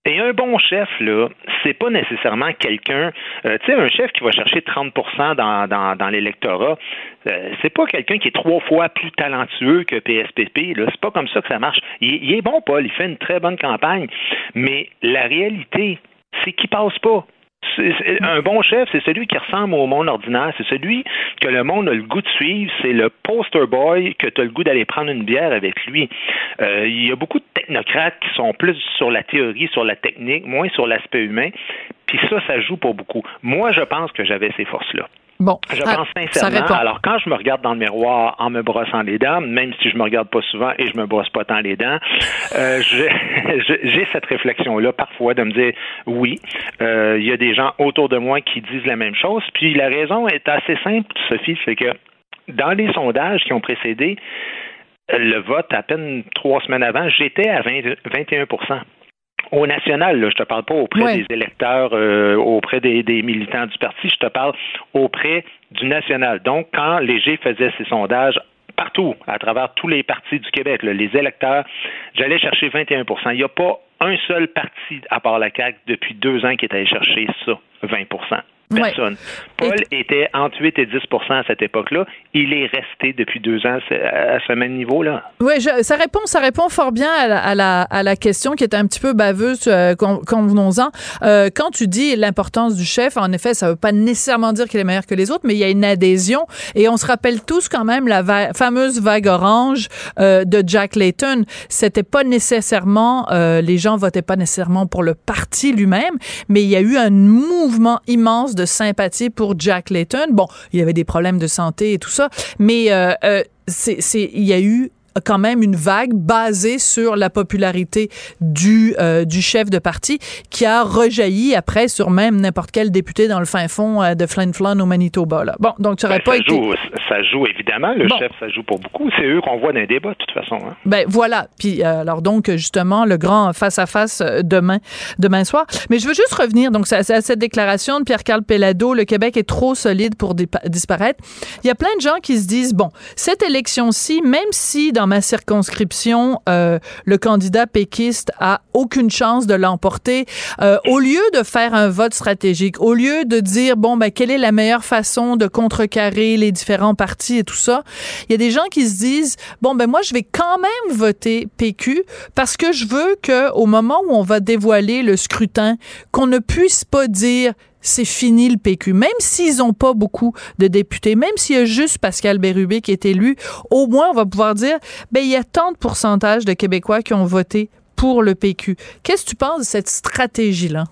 et un bon chef, là, c'est pas nécessairement quelqu'un, euh, tu sais, un chef qui va chercher 30 dans, dans, dans l'électorat, euh, c'est pas quelqu'un qui est trois fois plus talentueux que PSPP, là. C'est pas comme ça que ça marche. Il, il est bon, Paul, il fait une très bonne campagne, mais la réalité, c'est qu'il passe pas. Un bon chef, c'est celui qui ressemble au monde ordinaire. C'est celui que le monde a le goût de suivre. C'est le poster boy que tu as le goût d'aller prendre une bière avec lui. Euh, il y a beaucoup de technocrates qui sont plus sur la théorie, sur la technique, moins sur l'aspect humain. Puis ça, ça joue pas beaucoup. Moi, je pense que j'avais ces forces-là. Bon. Je Ah, pense ça sincèrement. Alors, quand je me regarde dans le miroir en me brossant les dents, même si je me regarde pas souvent et je me brosse pas tant les dents, euh, j'ai cette réflexion-là parfois de me dire oui, euh, il y a des gens autour de moi qui disent la même chose. Puis la raison est assez simple, Sophie, c'est que dans les sondages qui ont précédé le vote à peine trois semaines avant, j'étais à 20 21 au national, là, je te parle pas auprès Ouais. des électeurs, euh, auprès des, des militants du parti, je te parle auprès du national. Donc, quand Léger faisait ses sondages partout, à travers tous les partis du Québec, là, les électeurs, j'allais chercher 21% Il n'y a pas un seul parti, à part la CAQ, depuis deux ans qui est allé chercher ça, 20 Personne. Paul était entre 8 et 10% à cette époque-là. Il est resté depuis deux ans à ce même niveau-là. Oui, ça répond, ça répond fort bien à la, à la, à la question qui était un petit peu baveuse, euh, con- convenons-en. Euh, quand tu dis l'importance du chef, en effet, ça veut pas nécessairement dire qu'il est meilleur que les autres, mais il y a une adhésion. Et on se rappelle tous quand même la va- fameuse vague orange euh, de Jack Layton. C'était pas nécessairement, euh, les gens votaient pas nécessairement pour le parti lui-même, mais il y a eu un mouvement immense de sympathie pour Jack Layton. Bon, il y avait des problèmes de santé et tout ça, mais euh, euh, c'est, c'est, il y a eu quand même une vague basée sur la popularité du, euh, du chef de parti qui a rejailli après sur même n'importe quel député dans le fin fond euh, de Flin Flon au Manitoba. Là. Bon, donc tu n'aurais Ben, pas ça, été... joue, ça joue évidemment. Le Bon. chef, ça joue pour beaucoup. C'est eux qu'on voit dans les débats, de toute façon. hein. Ben voilà. Puis euh, alors donc justement le grand face à face demain demain soir. Mais je veux juste revenir donc à, cette déclaration de Pierre-Carl Pellado. Le Québec est trop solide pour disparaître. Il y a plein de gens qui se disent bon cette élection-ci, même si dans ma circonscription euh, le candidat péquiste a aucune chance de l'emporter, euh, au lieu de faire un vote stratégique, au lieu de dire bon ben quelle est la meilleure façon de contrecarrer les différents partis et tout ça, il y a des gens qui se disent bon ben moi je vais quand même voter PQ parce que je veux que au moment où on va dévoiler le scrutin qu'on ne puisse pas dire c'est fini le PQ. Même s'ils n'ont pas beaucoup de députés, même s'il y a juste Pascal Bérubé qui est élu, au moins on va pouvoir dire, ben il y a tant de pourcentage de Québécois qui ont voté pour le PQ. Qu'est-ce que tu penses de cette stratégie-là?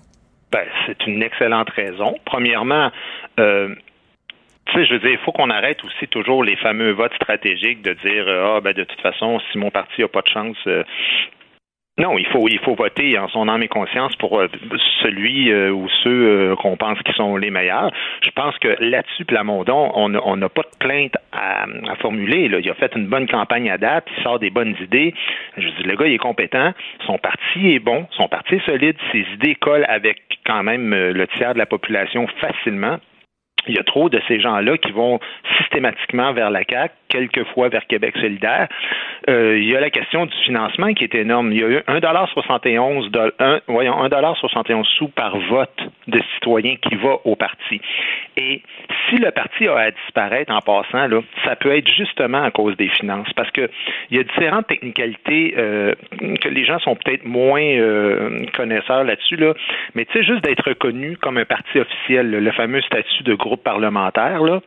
Ben, c'est une excellente raison. Premièrement, euh, tu sais, je veux dire, il faut qu'on arrête aussi toujours les fameux votes stratégiques de dire euh, ah ben de toute façon, si mon parti a pas de chance. euh, non, il faut il faut voter en son âme et conscience pour euh, celui euh, ou ceux euh, qu'on pense qui sont les meilleurs. Je pense que là-dessus, Plamondon, on n'a on pas de plainte à, à formuler. Là. Il a fait une bonne campagne à date, il sort des bonnes idées. Je dis, le gars, il est compétent, son parti est bon, son parti est solide, ses idées collent avec quand même euh, le tiers de la population facilement. Il y a trop de ces gens-là qui vont systématiquement vers la CAQ, quelquefois vers Québec solidaire. Euh, il y a la question du financement qui est énorme. Il y a eu 1,71 doll- un- voyons, 1,71 sous par vote de citoyens qui va au parti. Et si le parti a à disparaître en passant, ça peut être justement à cause des finances. Parce que il y a différentes technicalités euh, que les gens sont peut-être moins euh, connaisseurs là-dessus. Là. Mais tu sais, juste d'être reconnu comme un parti officiel, le fameux statut de groupe parlementaire, là,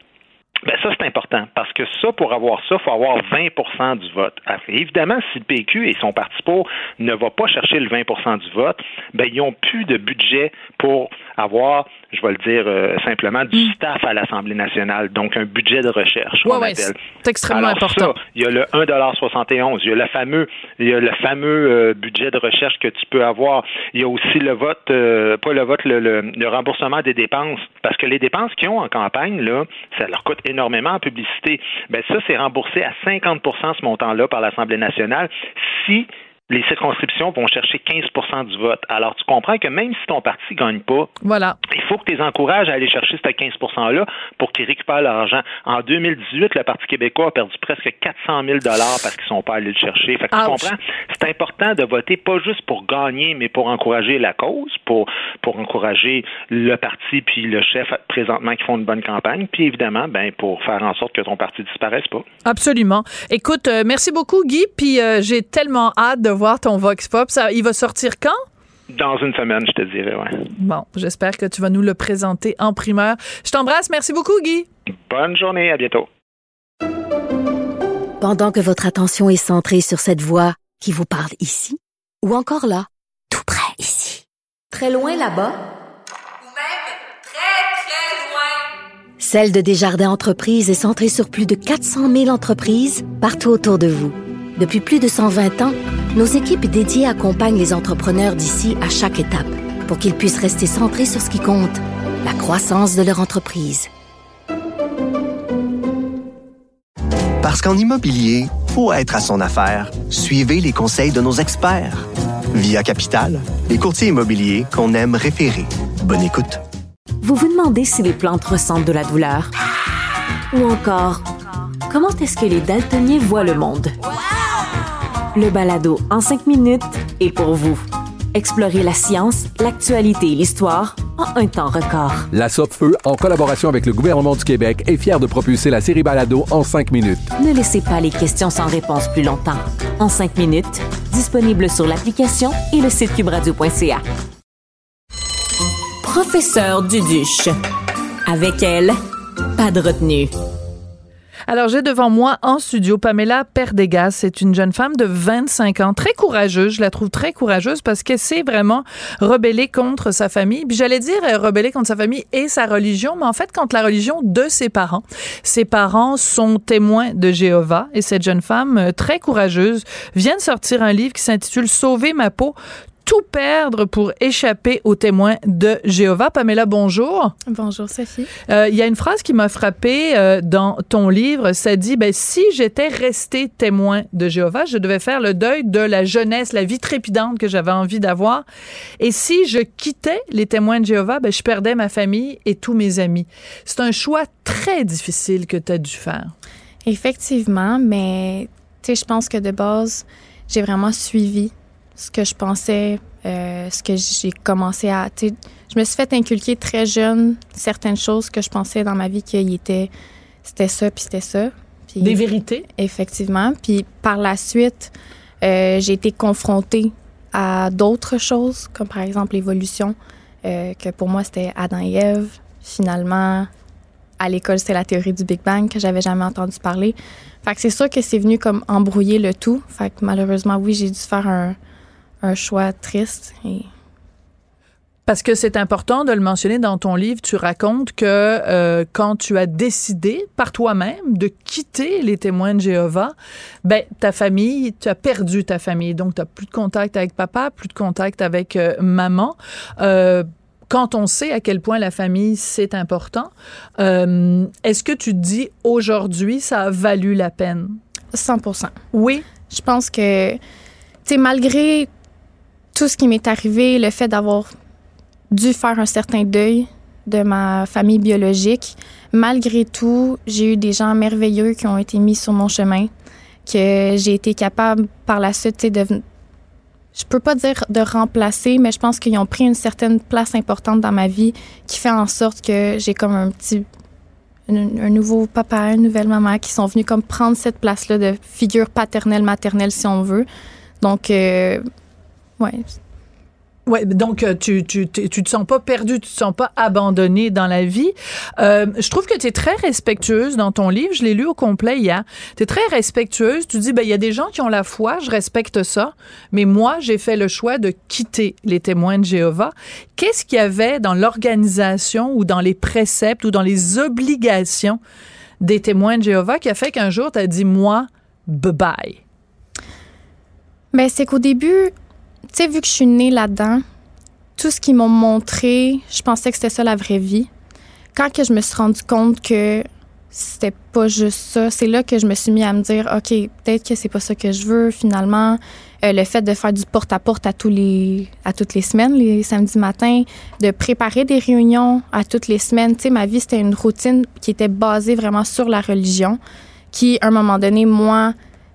ben ça, c'est important. Parce que ça, pour avoir ça, il faut avoir 20% du vote. Alors, évidemment, si le PQ et son parti pour ne va pas chercher le 20% du vote, ben, ils n'ont plus de budget pour avoir, je vais le dire euh, simplement, du staff à l'Assemblée nationale. Donc, un budget de recherche. Ouais, appelle. c'est extrêmement Alors, important. ça, il y a le 1,71 Il y a le fameux, il y a le fameux euh, budget de recherche que tu peux avoir. Il y a aussi le vote, euh, pas le vote, le, le- le remboursement des dépenses. Parce que les dépenses qu'ils ont en campagne, là, ça leur coûte énormément en publicité. Ben ça, c'est remboursé à 50 ce montant-là par l'Assemblée nationale si les circonscriptions vont chercher 15% du vote. Alors, tu comprends que même si ton parti gagne pas, Voilà. il faut que tu les encourages à aller chercher ce 15 %-là pour qu'ils récupèrent leur argent. En 2018, le Parti québécois a perdu presque 400 000 parce qu'ils sont pas allés le chercher. Fait que tu comprends? C'est important de voter pas juste pour gagner, mais pour encourager la cause, pour, pour encourager le parti puis le chef présentement qui font une bonne campagne, puis évidemment, ben, pour faire en sorte que ton parti disparaisse pas. Absolument. Écoute, euh, merci beaucoup, Guy. Puis euh, j'ai tellement hâte de voir ton Vox Pop. Ça, il va sortir quand? Dans une semaine, je te dirais, ouais. Bon, j'espère que tu vas nous le présenter en primeur. Je t'embrasse. Merci beaucoup, Guy. Bonne journée, à bientôt. Pendant que votre attention est centrée sur cette voix qui vous parle ici, ou encore là, tout près ici, très loin là-bas, Ou même très, très loin. Celle de Desjardins Entreprises est centrée sur plus de 400 000 entreprises partout autour de vous. Depuis plus de 120 ans, nos équipes dédiées accompagnent les entrepreneurs d'ici à chaque étape pour qu'ils puissent rester centrés sur ce qui compte, la croissance de leur entreprise. Parce qu'en immobilier, pour être à son affaire, suivez les conseils de nos experts. Via Capital, les courtiers immobiliers qu'on aime référer. Bonne écoute. Vous vous demandez si les plantes ressentent de la douleur? Ou encore, comment est-ce que les daltoniens voient le monde? Le balado en cinq minutes est pour vous. Explorez la science, l'actualité et l'histoire en un temps record. La Feu, en collaboration avec le gouvernement du Québec, est fière de propulser la série Balado en cinq minutes. Ne laissez pas les questions sans réponse plus longtemps. En cinq minutes, disponible sur l'application et le site cubradio.ca. Professeur Duduche. Avec elle, pas de retenue. Alors, j'ai devant moi en studio Pamela Perdegas. C'est une jeune femme de 25 ans, très courageuse. Je la trouve très courageuse parce qu'elle s'est vraiment rebellée contre sa famille. Puis j'allais dire euh, rebellée contre sa famille et sa religion, mais en fait contre la religion de ses parents. Ses parents sont témoins de Jéhovah et cette jeune femme euh, très courageuse vient de sortir un livre qui s'intitule Sauver ma peau tout perdre pour échapper aux témoins de Jéhovah. Pamela, bonjour. Bonjour, Sophie. Euh, Il y a une phrase qui m'a frappée euh, dans ton livre. Ça dit, ben, si j'étais resté témoin de Jéhovah, je devais faire le deuil de la jeunesse, la vie trépidante que j'avais envie d'avoir. Et si je quittais les témoins de Jéhovah, ben, je perdais ma famille et tous mes amis. C'est un choix très difficile que tu as dû faire. Effectivement, mais je pense que de base, j'ai vraiment suivi ce que je pensais, euh, ce que j'ai commencé à. Je me suis fait inculquer très jeune certaines choses que je pensais dans ma vie qu'il était. C'était ça, puis c'était ça. Puis- Des vérités. Effectivement. Puis par la suite, euh, j'ai été confrontée à d'autres choses, comme par exemple l'évolution, euh, que pour moi c'était Adam et Ève. Finalement, à l'école, c'était la théorie du Big Bang que j'avais jamais entendu parler. Fait que c'est sûr que c'est venu comme embrouiller le tout. Fait que malheureusement, oui, j'ai dû faire un, un choix triste. Et Parce que c'est important de le mentionner dans ton livre, tu racontes que euh, quand tu as décidé par toi-même de quitter les témoins de Jéhovah, ben ta famille, tu as perdu ta famille, donc tu as plus de contact avec papa, plus de contact avec euh, maman. Euh, quand on sait à quel point la famille c'est important, est-ce que tu te dis aujourd'hui ça a valu la peine? 100% Oui. Je pense que, tu sais, malgré tout ce qui m'est arrivé, le fait d'avoir dû faire un certain deuil de ma famille biologique, malgré tout, j'ai eu des gens merveilleux qui ont été mis sur mon chemin, que j'ai été capable par la suite, de je peux pas dire de remplacer, mais je pense qu'ils ont pris une certaine place importante dans ma vie qui fait en sorte que j'ai comme un petit un nouveau papa, une nouvelle maman qui sont venus comme prendre cette place-là de figure paternelle, maternelle, si on veut. Donc, euh, ouais. Ouais, donc euh, tu, tu, tu, tu te sens pas perdu, tu te sens pas abandonné dans la vie. Euh, je trouve que tu es très respectueuse dans ton livre. Je l'ai lu au complet hier. Tu es très respectueuse. Tu dis, ben il y a des gens qui ont la foi, je respecte ça, mais moi, j'ai fait le choix de quitter les témoins de Jéhovah. Qu'est-ce qu'il y avait dans l'organisation ou dans les préceptes ou dans les obligations des témoins de Jéhovah qui a fait qu'un jour, tu as dit, moi, bye-bye? Ben, c'est qu'au début, tu sais, vu que je suis née là-dedans, tout ce qu'ils m'ont montré, je pensais que c'était ça la vraie vie. Quand que je me suis rendu compte que c'était pas juste ça, c'est là que je me suis mis à me dire, OK, peut-être que c'est pas ça que je veux finalement. Euh, le fait de faire du porte-à-porte à, tous les, à toutes les semaines, les samedis matins, de préparer des réunions à toutes les semaines. Tu sais, ma vie, c'était une routine qui était basée vraiment sur la religion, qui, à un moment donné, moi,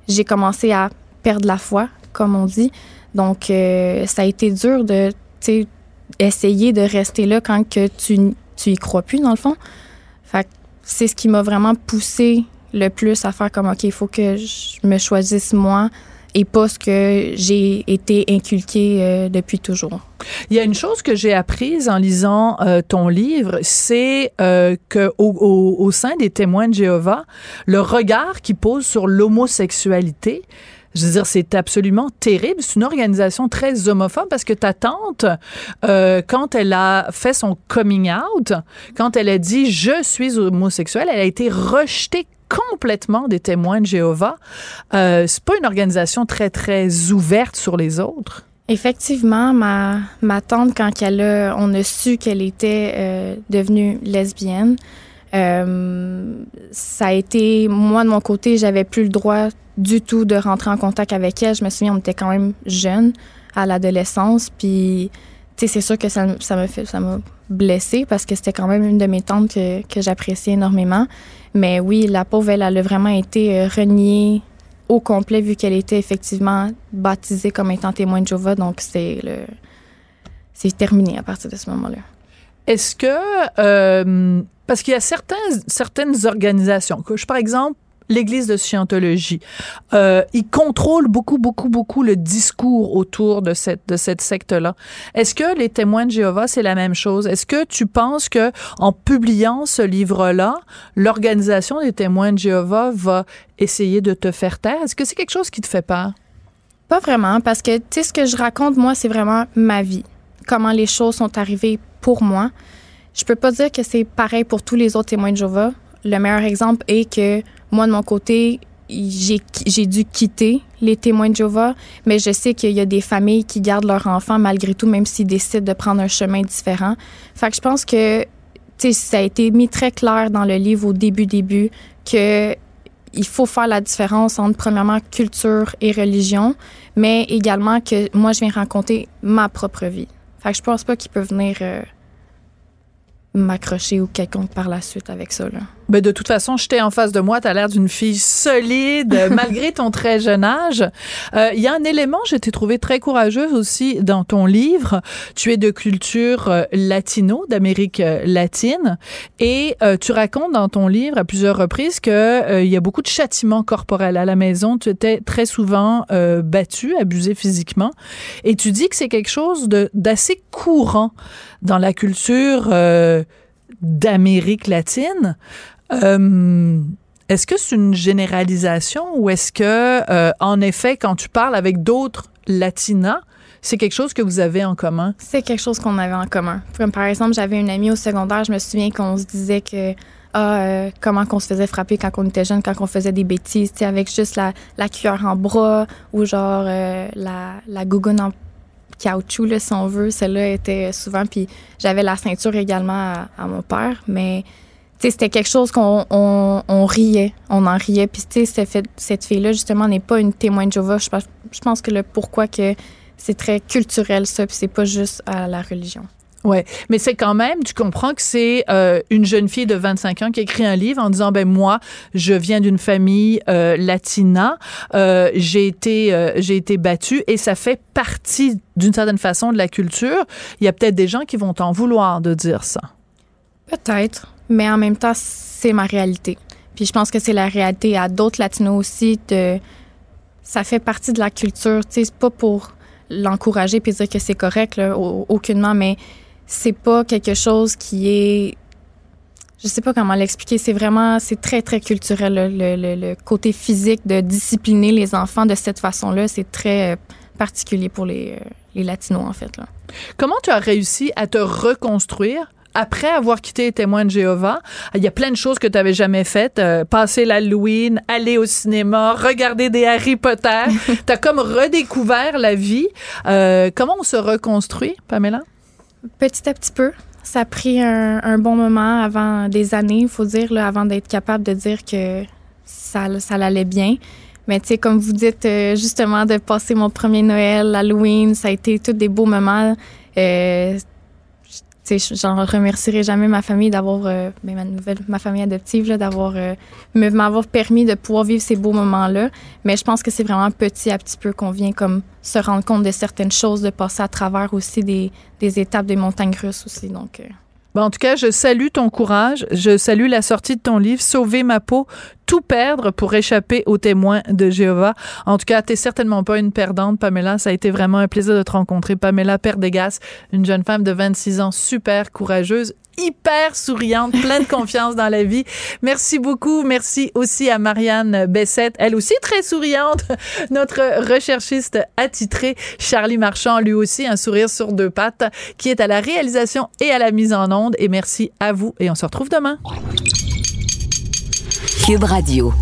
j'ai commencé à perdre la foi, comme on dit. Donc, euh, ça a été dur de, essayer de rester là quand que tu, tu y crois plus, dans le fond. C'est ce qui m'a vraiment poussé le plus à faire comme, OK, il faut que je me choisisse moi et pas ce que j'ai été inculqué euh, depuis toujours. Il y a une chose que j'ai apprise en lisant euh, ton livre, c'est euh, que au sein des témoins de Jéhovah, le regard qu'ils posent sur l'homosexualité, je veux dire, c'est absolument terrible. C'est une organisation très homophobe parce que ta tante, euh, quand elle a fait son coming out, quand elle a dit je suis homosexuelle, elle a été rejetée complètement des témoins de Jéhovah. Euh, c'est pas une organisation très très ouverte sur les autres. Effectivement, ma, ma tante, quand elle a, on a su qu'elle était euh, devenue lesbienne, euh, ça a été, moi de mon côté, j'avais plus le droit du tout de rentrer en contact avec elle. Je me souviens, on était quand même jeunes à l'adolescence, puis tu sais, c'est sûr que ça, ça ça m'a blessée parce que c'était quand même une de mes tantes que, que j'appréciais énormément. Mais oui, la pauvre, elle, elle a vraiment été euh, reniée au complet vu qu'elle était effectivement baptisée comme étant témoin de Jéhovah. Donc, c'est le, c'est terminé à partir de ce moment-là. Est-ce que, euh, parce qu'il y a certaines organisations, que par exemple, l'Église de Scientologie. Euh, ils contrôlent beaucoup, beaucoup, beaucoup le discours autour de cette, de cette secte-là. Est-ce que les témoins de Jéhovah, c'est la même chose? Est-ce que tu penses que en publiant ce livre-là, l'organisation des témoins de Jéhovah va essayer de te faire taire? Est-ce que c'est quelque chose qui te fait peur? Pas vraiment, parce que, tu sais, ce que je raconte, moi, c'est vraiment ma vie. Comment les choses sont arrivées pour moi. Je peux pas dire que c'est pareil pour tous les autres témoins de Jéhovah. Le meilleur exemple est que moi, de mon côté, j'ai dû quitter les témoins de Jéhovah, mais je sais qu'il y a des familles qui gardent leurs enfants malgré tout, même s'ils décident de prendre un chemin différent. Fait que je pense que ça a été mis très clair dans le livre au début, début, que il faut faire la différence entre, premièrement, culture et religion, mais également que moi, je viens raconter ma propre vie. Fait que je pense pas qu'ils peuvent venir euh, m'accrocher ou quelconque par la suite avec ça. Là. Ben de toute façon, j'étais en face de moi, tu as l'air d'une fille solide, malgré ton très jeune âge. Euh, il y a un élément, je t'ai trouvé très courageuse aussi dans ton livre. Tu es de culture euh, latino, d'Amérique euh, latine, et tu racontes dans ton livre à plusieurs reprises que il y a beaucoup de châtiments corporels à la maison. Tu étais très souvent battu, abusé physiquement, et tu dis que c'est quelque chose d'assez courant dans la culture d'Amérique latine. Euh, est-ce que c'est une généralisation ou est-ce que, euh, en effet, quand tu parles avec d'autres latinas, c'est quelque chose que vous avez en commun? C'est quelque chose qu'on avait en commun. Par exemple, j'avais une amie au secondaire, je me souviens qu'on se disait que ah, euh, comment qu'on se faisait frapper quand on était jeune, quand on faisait des bêtises, avec juste la, cuillère en bras ou genre la, la gougoune en caoutchouc, si on veut. Celle-là était souvent. Puis j'avais la ceinture également à, mon père, mais c'était quelque chose qu'on on, riait, on en riait. Puis tu sais, cette fille-là, justement, n'est pas une témoin de Jéhovah. Je, je pense que le pourquoi que c'est très culturel, ça, puis c'est pas juste à la religion. Ouais, mais c'est quand même, tu comprends que c'est euh, une jeune fille de 25 ans qui écrit un livre en disant ben moi, je viens d'une famille euh, latina, euh, j'ai été euh, j'ai été battue et ça fait partie d'une certaine façon de la culture. Il y a peut-être des gens qui vont t'en vouloir de dire ça. Peut-être, mais en même temps, c'est ma réalité. Puis je pense que c'est la réalité à d'autres latinos aussi ça fait partie de la culture, tu sais, c'est pas pour l'encourager puis dire que c'est correct aucunement mais c'est pas quelque chose qui est je sais pas comment l'expliquer. C'est vraiment, c'est très, très culturel. Le, côté physique de discipliner les enfants de cette façon-là, c'est très euh, particulier pour les, euh, les Latinos, en fait. Comment tu as réussi à te reconstruire après avoir quitté les témoins de Jéhovah, il y a plein de choses que tu n'avais jamais faites. Euh, passer l'Halloween, aller au cinéma, regarder des Harry Potter. tu as comme redécouvert la vie. comment on se reconstruit, Pamela? Petit à petit peu. Ça a pris un, bon moment avant des années, il faut dire, là, avant d'être capable de dire que ça, ça allait bien. Mais tu sais, comme vous dites, euh, justement, de passer mon premier Noël, Halloween, ça a été tous des beaux moments. Euh, j'en remercierai jamais ma famille d'avoir, euh, ben, ma nouvelle, ma famille adoptive, d'avoir, euh, m'avoir permis de pouvoir vivre ces beaux moments-là. Mais je pense que c'est vraiment petit à petit peu qu'on vient comme se rendre compte de certaines choses, de passer à travers aussi des, des étapes des montagnes russes aussi. Donc, euh, en tout cas, je salue ton courage. Je salue la sortie de ton livre, Sauver ma peau, tout perdre pour échapper aux témoins de Jéhovah. En tout cas, t'es certainement pas une perdante, Pamela. Ça a été vraiment un plaisir de te rencontrer. Pamela Perdegas, une jeune femme de 26 ans, super courageuse hyper souriante, pleine de confiance dans la vie. Merci beaucoup. Merci aussi à Marianne Bessette, elle aussi très souriante, notre recherchiste attitré, Charlie Marchand, lui aussi un sourire sur deux pattes, qui est à la réalisation et à la mise en onde. Et merci à vous et on se retrouve demain. Cube Radio.